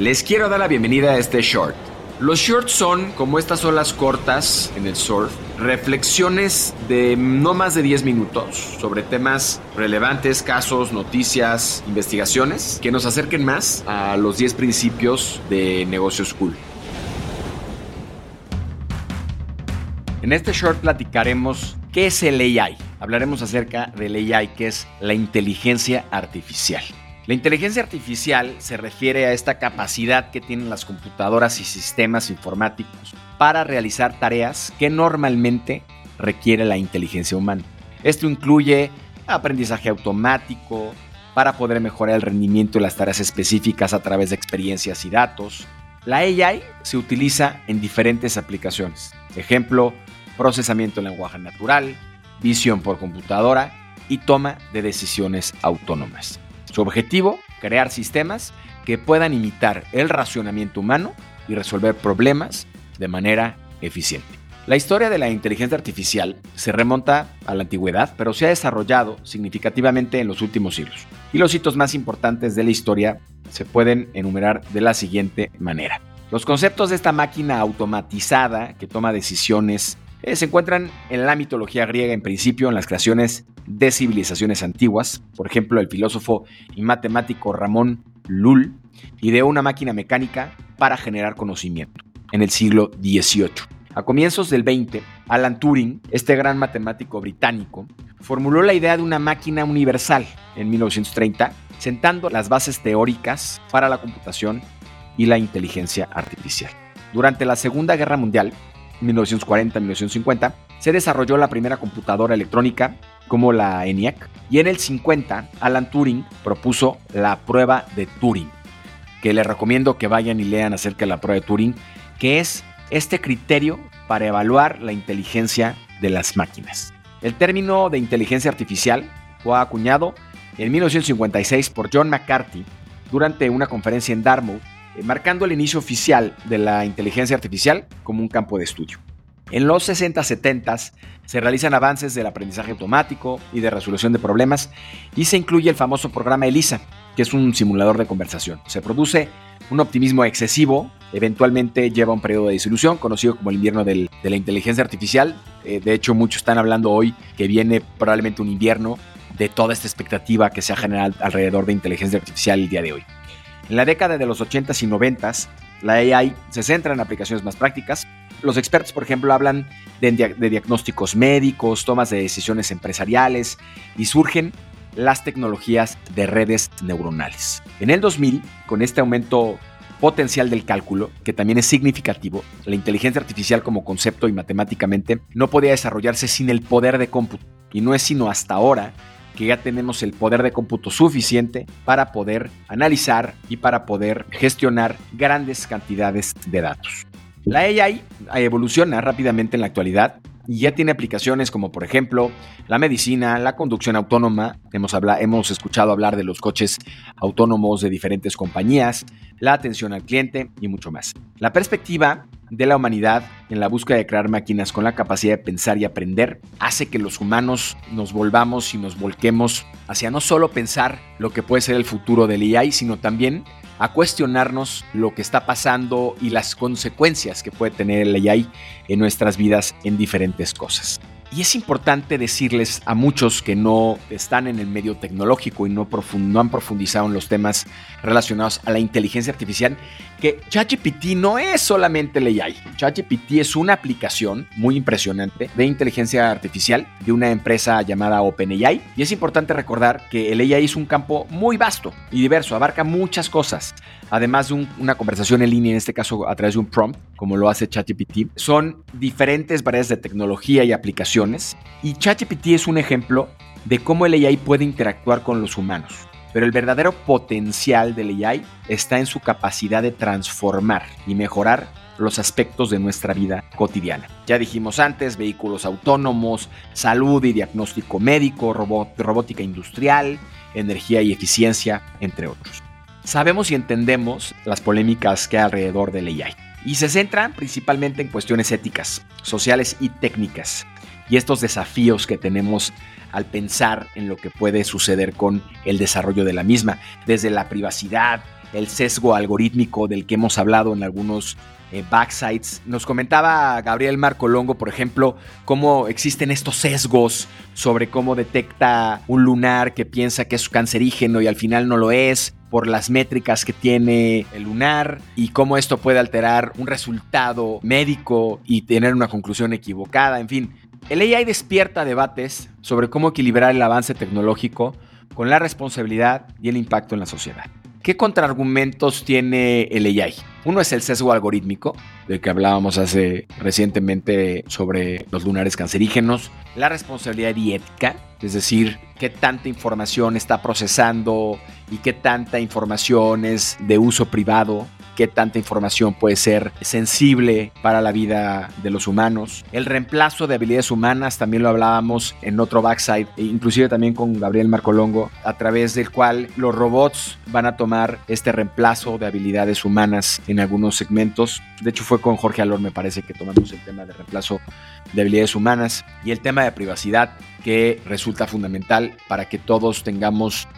Les quiero dar la bienvenida a este short. Los shorts son, como estas olas cortas en el surf, reflexiones de no más de 10 minutos sobre temas relevantes, casos, noticias, investigaciones, que nos acerquen más a los 10 principios de negocios cool. En este short platicaremos qué es el AI. Hablaremos acerca del AI, que es la inteligencia artificial. La inteligencia artificial se refiere a esta capacidad que tienen las computadoras y sistemas informáticos para realizar tareas que normalmente requiere la inteligencia humana. Esto incluye aprendizaje automático, para poder mejorar el rendimiento de las tareas específicas a través de experiencias y datos. La AI se utiliza en diferentes aplicaciones. Ejemplo, procesamiento en lenguaje natural, visión por computadora y toma de decisiones autónomas. Su objetivo, crear sistemas que puedan imitar el racionamiento humano y resolver problemas de manera eficiente. La historia de la inteligencia artificial se remonta a la antigüedad, pero se ha desarrollado significativamente en los últimos siglos. Y los hitos más importantes de la historia se pueden enumerar de la siguiente manera. Los conceptos de esta máquina automatizada que toma decisiones eh, se encuentran en la mitología griega en principio en las creaciones de civilizaciones antiguas. Por ejemplo, el filósofo y matemático Ramón Lull ideó una máquina mecánica para generar conocimiento en el siglo XVIII. A comienzos del XX, Alan Turing, este gran matemático británico, formuló la idea de una máquina universal en 1930, sentando las bases teóricas para la computación y la inteligencia artificial. Durante la Segunda Guerra Mundial, 1940-1950, se desarrolló la primera computadora electrónica como la ENIAC y en el 50 Alan Turing propuso la prueba de Turing, que les recomiendo que vayan y lean acerca de la prueba de Turing, que es este criterio para evaluar la inteligencia de las máquinas. El término de inteligencia artificial fue acuñado en 1956 por John McCarthy durante una conferencia en Dartmouth eh, marcando el inicio oficial de la inteligencia artificial como un campo de estudio. En los 60-70 se realizan avances del aprendizaje automático y de resolución de problemas y se incluye el famoso programa ELISA, que es un simulador de conversación. Se produce un optimismo excesivo, eventualmente lleva un periodo de disolución conocido como el invierno de la inteligencia artificial. Eh, de hecho, muchos están hablando hoy que viene probablemente un invierno de toda esta expectativa que se ha generado alrededor de inteligencia artificial el día de hoy. En la década de los 80s y 90s, la AI se centra en aplicaciones más prácticas. Los expertos, por ejemplo, hablan de, diagnósticos médicos, tomas de decisiones empresariales y surgen las tecnologías de redes neuronales. En el 2000, con este aumento potencial del cálculo, que también es significativo, la inteligencia artificial como concepto y matemáticamente no podía desarrollarse sin el poder de cómputo. Y no es sino hasta ahora que ya tenemos el poder de cómputo suficiente para poder analizar y para poder gestionar grandes cantidades de datos. La AI evoluciona rápidamente en la actualidad y ya tiene aplicaciones como por ejemplo la medicina, la conducción autónoma, hemos, hemos escuchado hablar de los coches autónomos de diferentes compañías, la atención al cliente y mucho más. La perspectiva de la humanidad en la búsqueda de crear máquinas con la capacidad de pensar y aprender hace que los humanos nos volvamos y nos volquemos hacia no solo pensar lo que puede ser el futuro del AI, sino también a cuestionarnos lo que está pasando y las consecuencias que puede tener el AI en nuestras vidas en diferentes cosas. Y es importante decirles a muchos que no están en el medio tecnológico y no, han profundizado en los temas relacionados a la inteligencia artificial que ChatGPT no es solamente el AI. ChatGPT es una aplicación muy impresionante de inteligencia artificial de una empresa llamada OpenAI. Y es importante recordar que el AI es un campo muy vasto y diverso, abarca muchas cosas además de una conversación en línea, en este caso a través de un prompt, como lo hace ChatGPT, son diferentes variedades de tecnología y aplicaciones. Y ChatGPT es un ejemplo de cómo el AI puede interactuar con los humanos. Pero el verdadero potencial del AI está en su capacidad de transformar y mejorar los aspectos de nuestra vida cotidiana. Ya dijimos antes, vehículos autónomos, salud y diagnóstico médico, robótica industrial, energía y eficiencia, entre otros. Sabemos y entendemos las polémicas que hay alrededor del AI y se centran principalmente en cuestiones éticas, sociales y técnicas y estos desafíos que tenemos al pensar en lo que puede suceder con el desarrollo de la misma, desde la privacidad, el sesgo algorítmico del que hemos hablado en algunos eh, backsides. Nos comentaba Gabriel Marco Longo, por ejemplo, cómo existen estos sesgos sobre cómo detecta un lunar que piensa que es cancerígeno y al final no lo es por las métricas que tiene el lunar y cómo esto puede alterar un resultado médico y tener una conclusión equivocada, en fin. El AI despierta debates sobre cómo equilibrar el avance tecnológico con la responsabilidad y el impacto en la sociedad. ¿Qué contraargumentos tiene el AI? Uno es el sesgo algorítmico, del que hablábamos hace recientemente sobre los lunares cancerígenos, la responsabilidad y ética, es decir, qué tanta información está procesando y qué tanta información es de uso privado qué tanta información puede ser sensible para la vida de los humanos. El reemplazo de habilidades humanas, también lo hablábamos en otro backside, e inclusive también con Gabriel Marcolongo, a través del cual los robots van a tomar este reemplazo de habilidades humanas en algunos segmentos. De hecho, fue con Jorge Alor, me parece, que tomamos el tema de reemplazo de habilidades humanas y el tema de privacidad, que resulta fundamental para que todos tengamos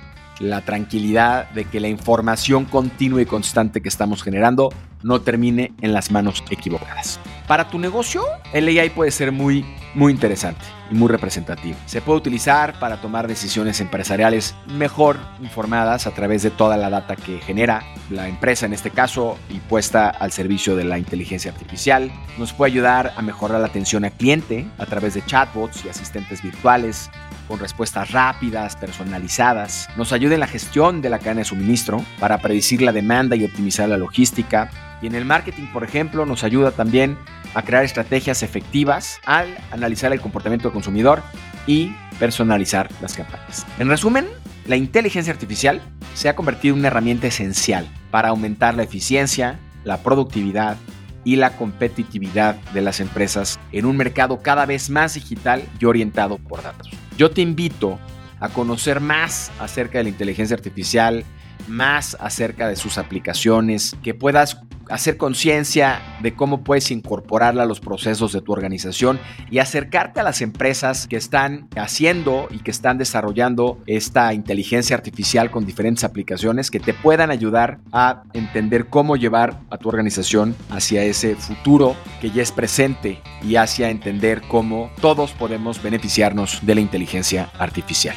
la tranquilidad de que la información continua y constante que estamos generando no termine en las manos equivocadas. Para tu negocio, el AI puede ser muy, muy interesante y muy representativo. Se puede utilizar para tomar decisiones empresariales mejor informadas a través de toda la data que genera la empresa, en este caso, y puesta al servicio de la inteligencia artificial. Nos puede ayudar a mejorar la atención al cliente a través de chatbots y asistentes virtuales con respuestas rápidas, personalizadas. Nos ayuda en la gestión de la cadena de suministro para predecir la demanda y optimizar la logística. Y en el marketing, por ejemplo, nos ayuda también a crear estrategias efectivas al analizar el comportamiento del consumidor y personalizar las campañas. En resumen, la inteligencia artificial se ha convertido en una herramienta esencial para aumentar la eficiencia, la productividad y la competitividad de las empresas en un mercado cada vez más digital y orientado por datos. Yo te invito a conocer más acerca de la inteligencia artificial, más acerca de sus aplicaciones, que puedas hacer conciencia de cómo puedes incorporarla a los procesos de tu organización y acercarte a las empresas que están haciendo y que están desarrollando esta inteligencia artificial con diferentes aplicaciones que te puedan ayudar a entender cómo llevar a tu organización hacia ese futuro que ya es presente y hacia entender cómo todos podemos beneficiarnos de la inteligencia artificial.